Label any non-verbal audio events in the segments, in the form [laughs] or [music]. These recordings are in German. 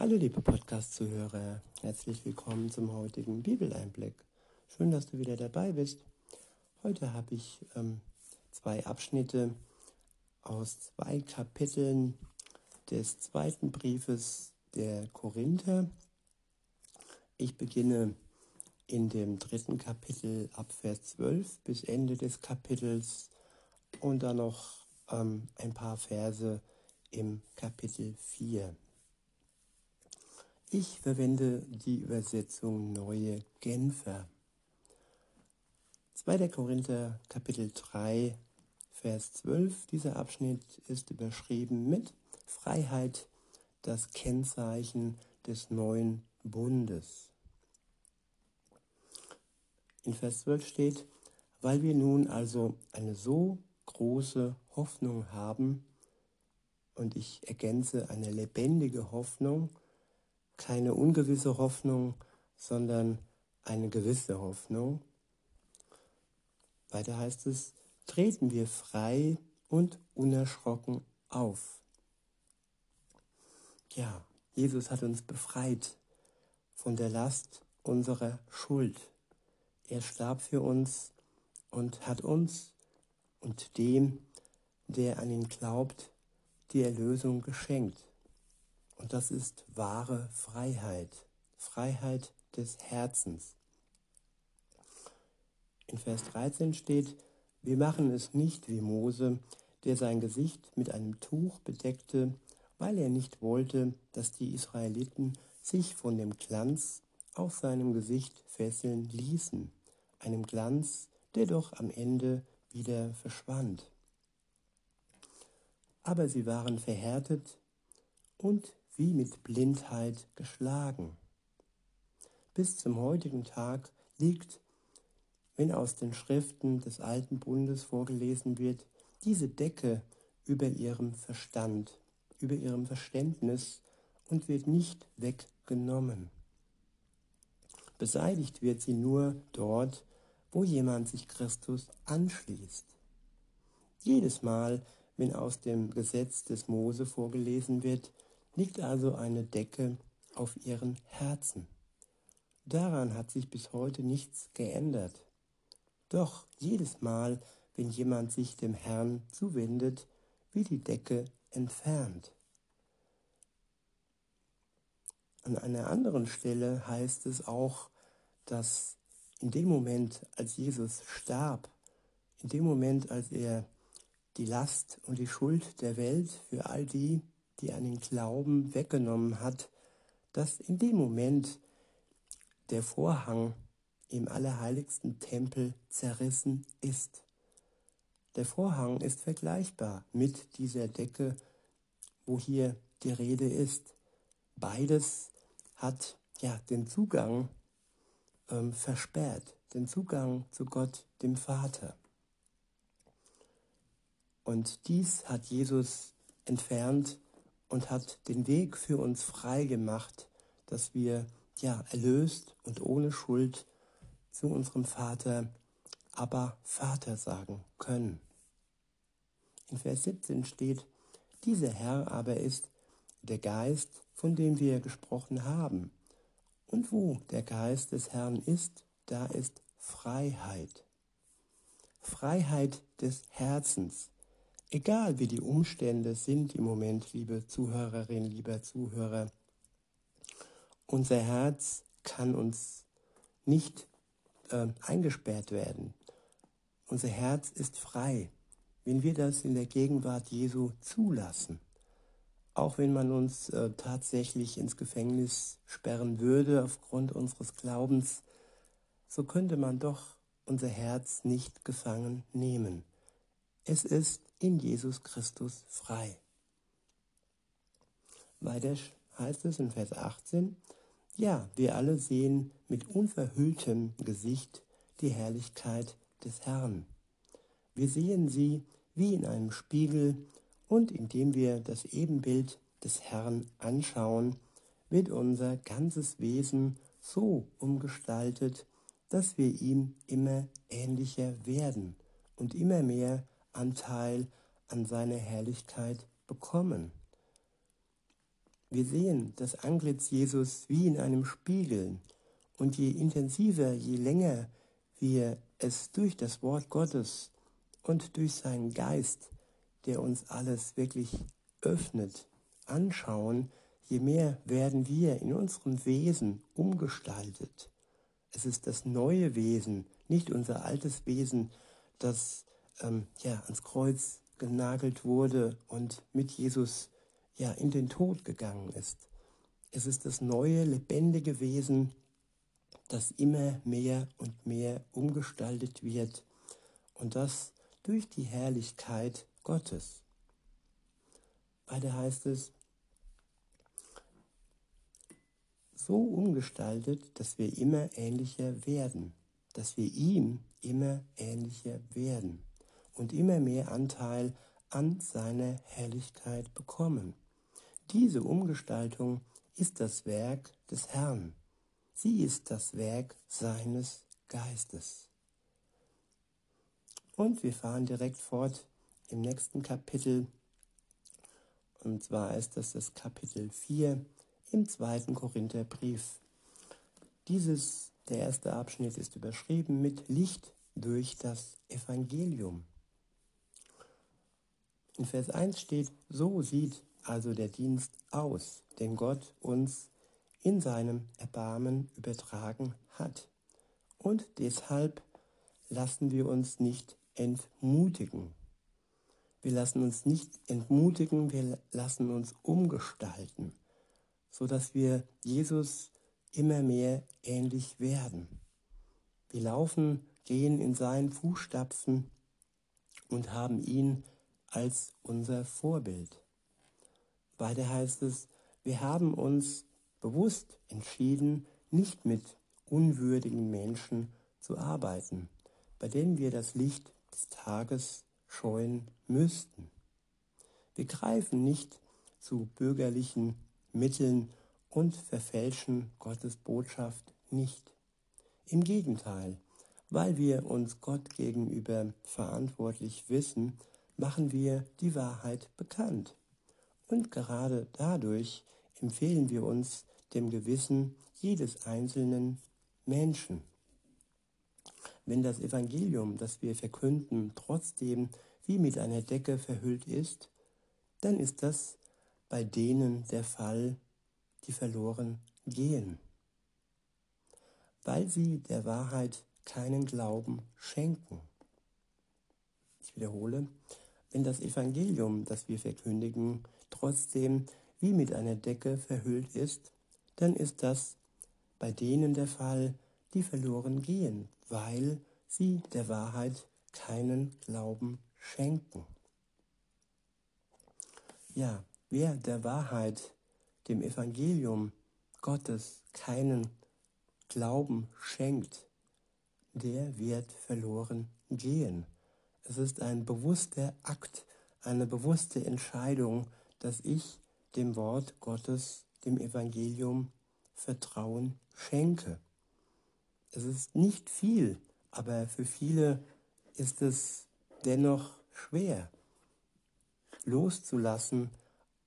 Hallo liebe Podcast-Zuhörer, herzlich willkommen zum heutigen Bibeleinblick. Schön, dass du wieder dabei bist. Heute habe ich ähm, zwei Abschnitte aus zwei Kapiteln des zweiten Briefes der Korinther. Ich beginne in dem dritten Kapitel ab Vers 12 bis Ende des Kapitels und dann noch ähm, ein paar Verse im Kapitel 4. Ich verwende die Übersetzung Neue Genfer. 2. Korinther Kapitel 3, Vers 12. Dieser Abschnitt ist überschrieben mit Freiheit, das Kennzeichen des neuen Bundes. In Vers 12 steht, weil wir nun also eine so große Hoffnung haben, und ich ergänze eine lebendige Hoffnung, keine ungewisse Hoffnung, sondern eine gewisse Hoffnung. Weiter heißt es, treten wir frei und unerschrocken auf. Ja, Jesus hat uns befreit von der Last unserer Schuld. Er starb für uns und hat uns und dem, der an ihn glaubt, die Erlösung geschenkt. Und das ist wahre Freiheit, Freiheit des Herzens. In Vers 13 steht, wir machen es nicht wie Mose, der sein Gesicht mit einem Tuch bedeckte, weil er nicht wollte, dass die Israeliten sich von dem Glanz auf seinem Gesicht fesseln ließen, einem Glanz, der doch am Ende wieder verschwand. Aber sie waren verhärtet und wie mit Blindheit geschlagen. Bis zum heutigen Tag liegt, wenn aus den Schriften des alten Bundes vorgelesen wird, diese Decke über ihrem Verstand, über ihrem Verständnis und wird nicht weggenommen. Beseitigt wird sie nur dort, wo jemand sich Christus anschließt. Jedes Mal, wenn aus dem Gesetz des Mose vorgelesen wird, liegt also eine Decke auf ihren Herzen. Daran hat sich bis heute nichts geändert. Doch jedes Mal, wenn jemand sich dem Herrn zuwendet, wird die Decke entfernt. An einer anderen Stelle heißt es auch, dass in dem Moment, als Jesus starb, in dem Moment, als er die Last und die Schuld der Welt für all die, die einen Glauben weggenommen hat, dass in dem Moment der Vorhang im allerheiligsten Tempel zerrissen ist. Der Vorhang ist vergleichbar mit dieser Decke, wo hier die Rede ist. Beides hat ja den Zugang ähm, versperrt, den Zugang zu Gott, dem Vater. Und dies hat Jesus entfernt und hat den Weg für uns frei gemacht, dass wir ja erlöst und ohne Schuld zu unserem Vater, aber Vater sagen können. In Vers 17 steht, dieser Herr aber ist der Geist, von dem wir gesprochen haben. Und wo der Geist des Herrn ist, da ist Freiheit. Freiheit des Herzens. Egal wie die Umstände sind im Moment, liebe Zuhörerin, lieber Zuhörer, unser Herz kann uns nicht äh, eingesperrt werden. Unser Herz ist frei, wenn wir das in der Gegenwart Jesu zulassen. Auch wenn man uns äh, tatsächlich ins Gefängnis sperren würde aufgrund unseres Glaubens, so könnte man doch unser Herz nicht gefangen nehmen. Es ist in Jesus Christus frei. Weiter heißt es in Vers 18, ja, wir alle sehen mit unverhülltem Gesicht die Herrlichkeit des Herrn. Wir sehen sie wie in einem Spiegel und indem wir das Ebenbild des Herrn anschauen, wird unser ganzes Wesen so umgestaltet, dass wir ihm immer ähnlicher werden und immer mehr Anteil an seiner Herrlichkeit bekommen. Wir sehen das Antlitz Jesus wie in einem Spiegel. Und je intensiver, je länger wir es durch das Wort Gottes und durch seinen Geist, der uns alles wirklich öffnet, anschauen, je mehr werden wir in unserem Wesen umgestaltet. Es ist das neue Wesen, nicht unser altes Wesen, das ähm, ja, ans Kreuz genagelt wurde und mit Jesus ja, in den Tod gegangen ist. Es ist das neue, lebendige Wesen, das immer mehr und mehr umgestaltet wird und das durch die Herrlichkeit Gottes. Weiter heißt es, so umgestaltet, dass wir immer ähnlicher werden, dass wir ihm immer ähnlicher werden und immer mehr Anteil an seiner Herrlichkeit bekommen. Diese Umgestaltung ist das Werk des Herrn. Sie ist das Werk seines Geistes. Und wir fahren direkt fort im nächsten Kapitel. Und zwar ist das das Kapitel 4 im zweiten Korintherbrief. Dieses, der erste Abschnitt ist überschrieben mit Licht durch das Evangelium. In Vers 1 steht, so sieht also der Dienst aus, den Gott uns in seinem Erbarmen übertragen hat. Und deshalb lassen wir uns nicht entmutigen. Wir lassen uns nicht entmutigen, wir lassen uns umgestalten so dass wir Jesus immer mehr ähnlich werden. Wir laufen, gehen in seinen Fußstapfen und haben ihn als unser Vorbild. Weiter heißt es, wir haben uns bewusst entschieden, nicht mit unwürdigen Menschen zu arbeiten, bei denen wir das Licht des Tages scheuen müssten. Wir greifen nicht zu bürgerlichen Mitteln und verfälschen Gottes Botschaft nicht. Im Gegenteil, weil wir uns Gott gegenüber verantwortlich wissen, machen wir die Wahrheit bekannt. Und gerade dadurch empfehlen wir uns dem Gewissen jedes einzelnen Menschen. Wenn das Evangelium, das wir verkünden, trotzdem wie mit einer Decke verhüllt ist, dann ist das bei denen der Fall, die verloren gehen, weil sie der Wahrheit keinen Glauben schenken. Ich wiederhole, wenn das Evangelium, das wir verkündigen, trotzdem wie mit einer Decke verhüllt ist, dann ist das bei denen der Fall, die verloren gehen, weil sie der Wahrheit keinen Glauben schenken. Ja, Wer der Wahrheit, dem Evangelium Gottes keinen Glauben schenkt, der wird verloren gehen. Es ist ein bewusster Akt, eine bewusste Entscheidung, dass ich dem Wort Gottes, dem Evangelium Vertrauen schenke. Es ist nicht viel, aber für viele ist es dennoch schwer loszulassen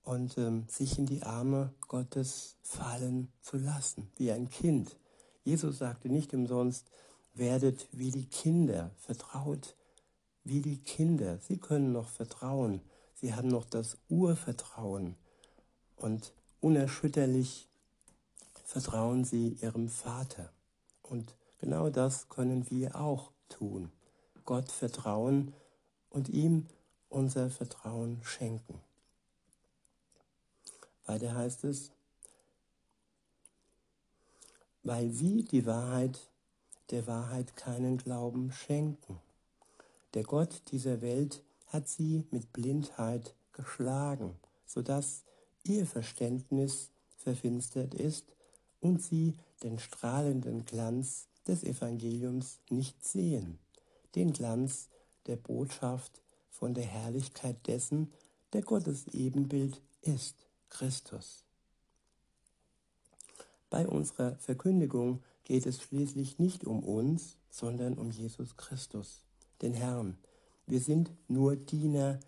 und ähm, sich in die Arme Gottes fallen zu lassen, wie ein Kind. Jesus sagte nicht umsonst, werdet wie die Kinder, vertraut wie die Kinder. Sie können noch vertrauen, sie haben noch das Urvertrauen und unerschütterlich vertrauen sie ihrem Vater. Und genau das können wir auch tun. Gott vertrauen und ihm unser Vertrauen schenken. Weiter heißt es, weil sie die Wahrheit, der Wahrheit keinen Glauben schenken. Der Gott dieser Welt hat sie mit Blindheit geschlagen, sodass ihr Verständnis verfinstert ist und sie den strahlenden Glanz des Evangeliums nicht sehen, den Glanz der Botschaft von der Herrlichkeit dessen, der Gottes Ebenbild ist. Christus. Bei unserer Verkündigung geht es schließlich nicht um uns, sondern um Jesus Christus, den Herrn. Wir sind nur Diener,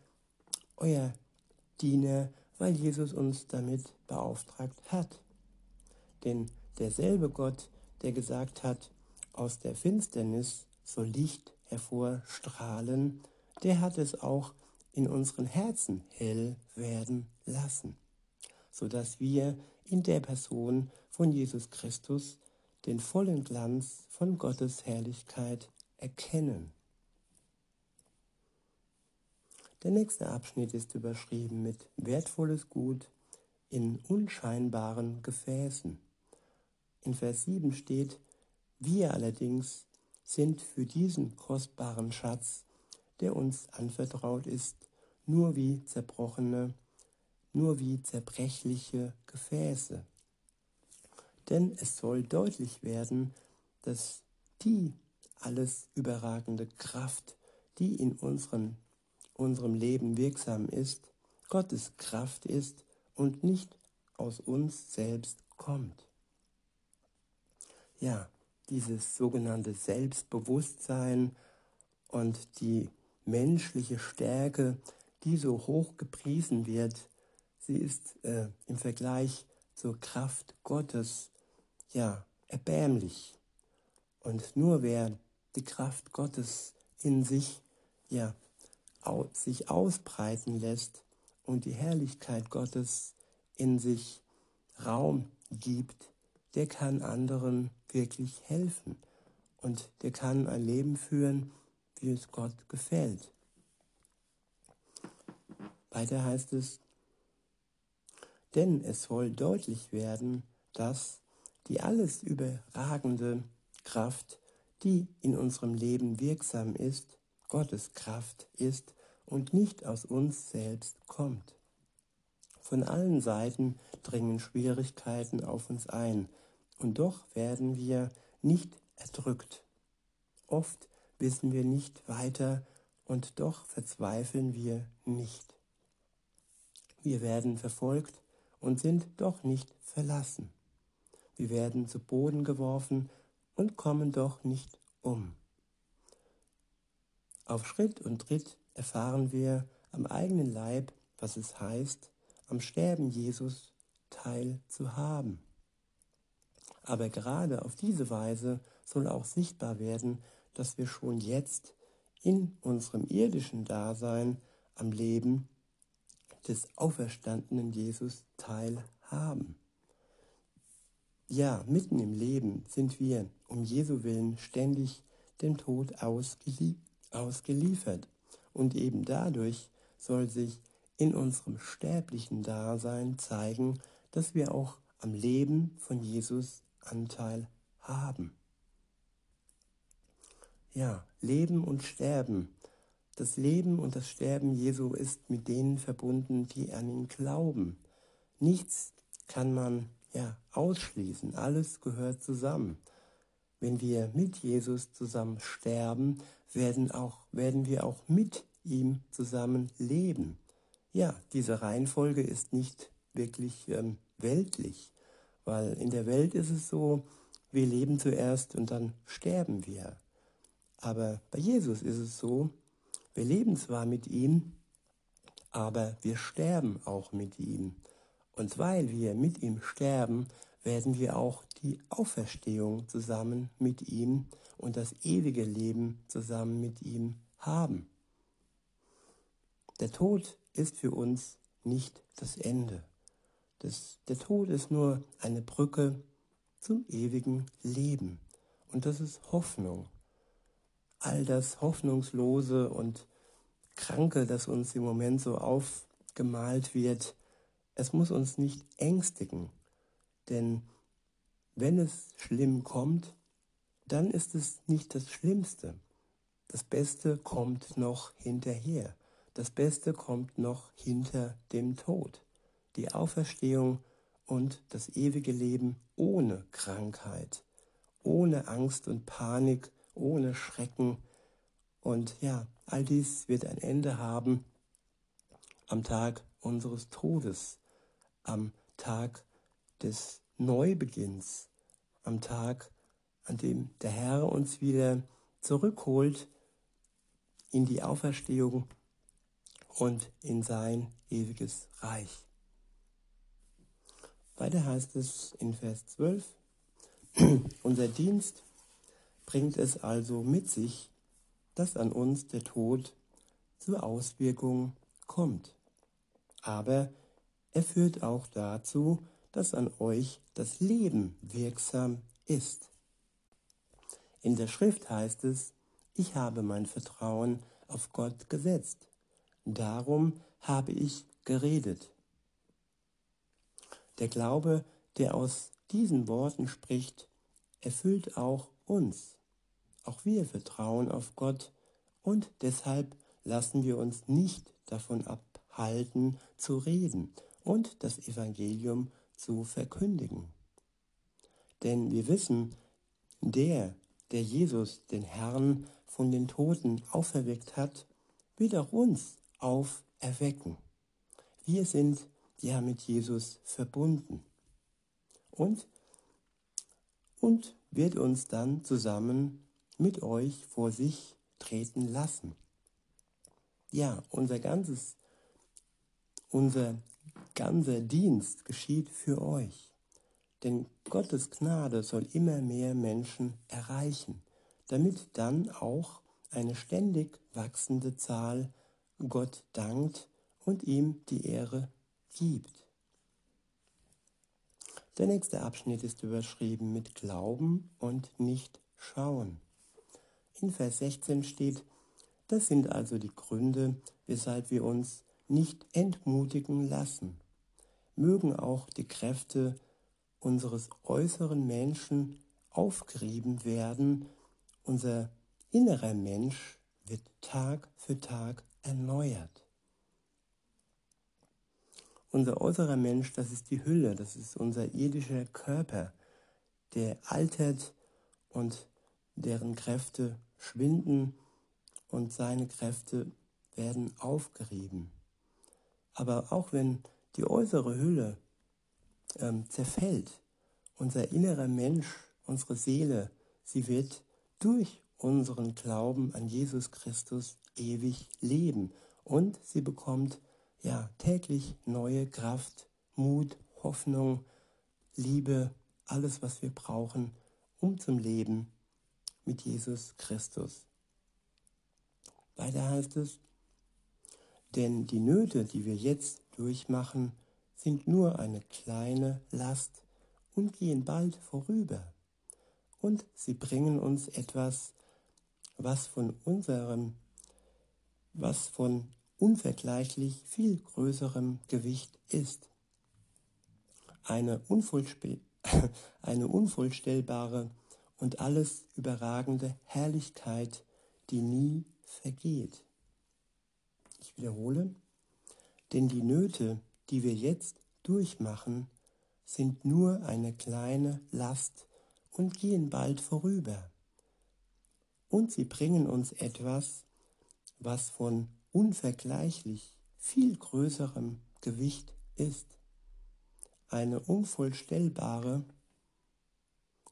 euer Diener, weil Jesus uns damit beauftragt hat. Denn derselbe Gott, der gesagt hat, aus der Finsternis soll Licht hervorstrahlen, der hat es auch in unseren Herzen hell werden lassen, sodass wir in der Person von Jesus Christus den vollen Glanz von Gottes Herrlichkeit erkennen. Der nächste Abschnitt ist überschrieben mit wertvolles Gut in unscheinbaren Gefäßen. In Vers 7 steht, wir allerdings sind für diesen kostbaren Schatz, der uns anvertraut ist, nur wie zerbrochene, nur wie zerbrechliche Gefäße. Denn es soll deutlich werden, dass die alles überragende Kraft, die in unseren, unserem Leben wirksam ist, Gottes Kraft ist und nicht aus uns selbst kommt. Ja, dieses sogenannte Selbstbewusstsein und die menschliche Stärke, die so hoch gepriesen wird, sie ist äh, im Vergleich zur Kraft Gottes ja erbärmlich. Und nur wer die Kraft Gottes in sich ja sich ausbreiten lässt und die Herrlichkeit Gottes in sich Raum gibt, der kann anderen wirklich helfen und der kann ein Leben führen, wie es Gott gefällt. Weiter heißt es, denn es soll deutlich werden, dass die alles überragende Kraft, die in unserem Leben wirksam ist, Gottes Kraft ist und nicht aus uns selbst kommt. Von allen Seiten dringen Schwierigkeiten auf uns ein, und doch werden wir nicht erdrückt. Oft wissen wir nicht weiter und doch verzweifeln wir nicht. Wir werden verfolgt und sind doch nicht verlassen. Wir werden zu Boden geworfen und kommen doch nicht um. Auf Schritt und Tritt erfahren wir am eigenen Leib, was es heißt, am Sterben Jesus teil zu haben. Aber gerade auf diese Weise soll auch sichtbar werden, dass wir schon jetzt in unserem irdischen Dasein am Leben des auferstandenen Jesus teilhaben. Ja, mitten im Leben sind wir um Jesu willen ständig dem Tod ausgelie ausgeliefert. Und eben dadurch soll sich in unserem sterblichen Dasein zeigen, dass wir auch am Leben von Jesus Anteil haben. Ja, Leben und Sterben. Das Leben und das Sterben Jesu ist mit denen verbunden, die an ihn glauben. Nichts kann man ja ausschließen, alles gehört zusammen. Wenn wir mit Jesus zusammen sterben, werden, auch, werden wir auch mit ihm zusammen leben. Ja, diese Reihenfolge ist nicht wirklich ähm, weltlich. Weil in der Welt ist es so, wir leben zuerst und dann sterben wir. Aber bei Jesus ist es so, wir leben zwar mit ihm, aber wir sterben auch mit ihm. Und weil wir mit ihm sterben, werden wir auch die Auferstehung zusammen mit ihm und das ewige Leben zusammen mit ihm haben. Der Tod ist für uns nicht das Ende. Das, der Tod ist nur eine Brücke zum ewigen Leben. Und das ist Hoffnung. All das Hoffnungslose und Kranke, das uns im Moment so aufgemalt wird, es muss uns nicht ängstigen. Denn wenn es schlimm kommt, dann ist es nicht das Schlimmste. Das Beste kommt noch hinterher. Das Beste kommt noch hinter dem Tod die Auferstehung und das ewige Leben ohne Krankheit, ohne Angst und Panik, ohne Schrecken. Und ja, all dies wird ein Ende haben am Tag unseres Todes, am Tag des Neubeginns, am Tag, an dem der Herr uns wieder zurückholt in die Auferstehung und in sein ewiges Reich. Weiter heißt es in Vers 12, [clears throat] unser Dienst bringt es also mit sich, dass an uns der Tod zur Auswirkung kommt. Aber er führt auch dazu, dass an euch das Leben wirksam ist. In der Schrift heißt es, ich habe mein Vertrauen auf Gott gesetzt. Darum habe ich geredet. Der Glaube, der aus diesen Worten spricht, erfüllt auch uns. Auch wir vertrauen auf Gott und deshalb lassen wir uns nicht davon abhalten zu reden und das Evangelium zu verkündigen. Denn wir wissen, der, der Jesus, den Herrn, von den Toten auferweckt hat, wird auch uns auferwecken. Wir sind ja mit Jesus verbunden. Und, und wird uns dann zusammen mit euch vor sich treten lassen. Ja, unser ganzes, unser ganzer Dienst geschieht für euch. Denn Gottes Gnade soll immer mehr Menschen erreichen, damit dann auch eine ständig wachsende Zahl Gott dankt und ihm die Ehre gibt. Der nächste Abschnitt ist überschrieben mit Glauben und nicht Schauen. In Vers 16 steht, das sind also die Gründe, weshalb wir uns nicht entmutigen lassen. Mögen auch die Kräfte unseres äußeren Menschen aufgerieben werden, unser innerer Mensch wird Tag für Tag erneuert. Unser äußerer Mensch, das ist die Hülle, das ist unser irdischer Körper, der altert und deren Kräfte schwinden und seine Kräfte werden aufgerieben. Aber auch wenn die äußere Hülle ähm, zerfällt, unser innerer Mensch, unsere Seele, sie wird durch unseren Glauben an Jesus Christus ewig leben und sie bekommt ja, täglich neue Kraft, Mut, Hoffnung, Liebe, alles, was wir brauchen, um zum Leben mit Jesus Christus. Weiter heißt es, denn die Nöte, die wir jetzt durchmachen, sind nur eine kleine Last und gehen bald vorüber. Und sie bringen uns etwas, was von unserem, was von unvergleichlich viel größerem Gewicht ist. Eine, [laughs] eine unvollstellbare und alles überragende Herrlichkeit, die nie vergeht. Wiederhole, denn die Nöte, die wir jetzt durchmachen, sind nur eine kleine Last und gehen bald vorüber. Und sie bringen uns etwas, was von unvergleichlich viel größerem Gewicht ist. Eine unvorstellbare,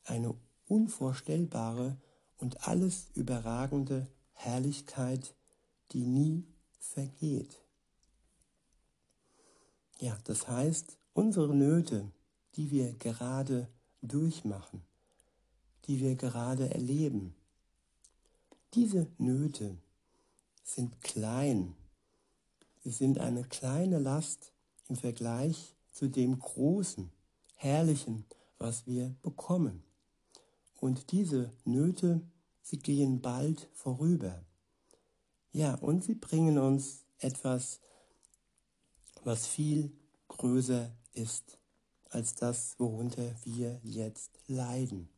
eine unvorstellbare und alles überragende Herrlichkeit, die nie vergeht. Ja, das heißt, unsere Nöte, die wir gerade durchmachen, die wir gerade erleben, diese Nöte, sind klein. Sie sind eine kleine Last im Vergleich zu dem großen, herrlichen, was wir bekommen. Und diese Nöte, sie gehen bald vorüber. Ja, und sie bringen uns etwas, was viel größer ist als das, worunter wir jetzt leiden.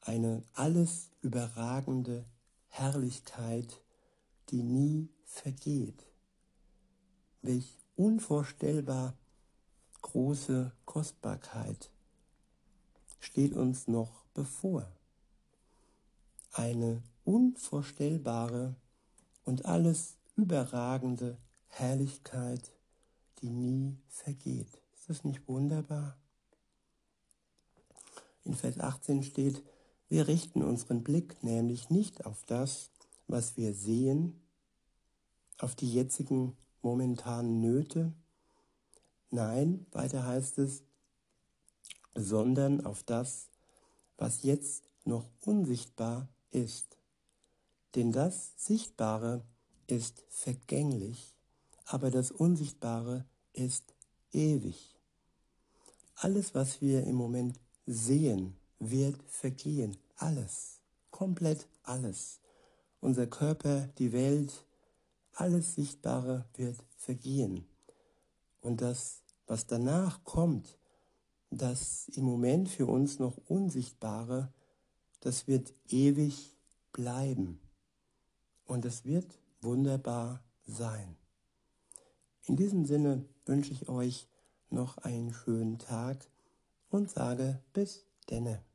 Eine alles überragende Herrlichkeit, die nie vergeht. Welch unvorstellbar große Kostbarkeit steht uns noch bevor. Eine unvorstellbare und alles überragende Herrlichkeit, die nie vergeht. Ist das nicht wunderbar? In Vers 18 steht, wir richten unseren Blick nämlich nicht auf das, was wir sehen, auf die jetzigen momentanen Nöte, Nein, weiter heißt es, sondern auf das, was jetzt noch unsichtbar ist. Denn das Sichtbare ist vergänglich, aber das Unsichtbare ist ewig. Alles, was wir im Moment sehen, wird vergehen. Alles. Komplett alles. Unser Körper, die Welt, alles Sichtbare wird vergehen. Und das, was danach kommt, das im Moment für uns noch Unsichtbare, das wird ewig bleiben. Und es wird wunderbar sein. In diesem Sinne wünsche ich euch noch einen schönen Tag und sage bis denne.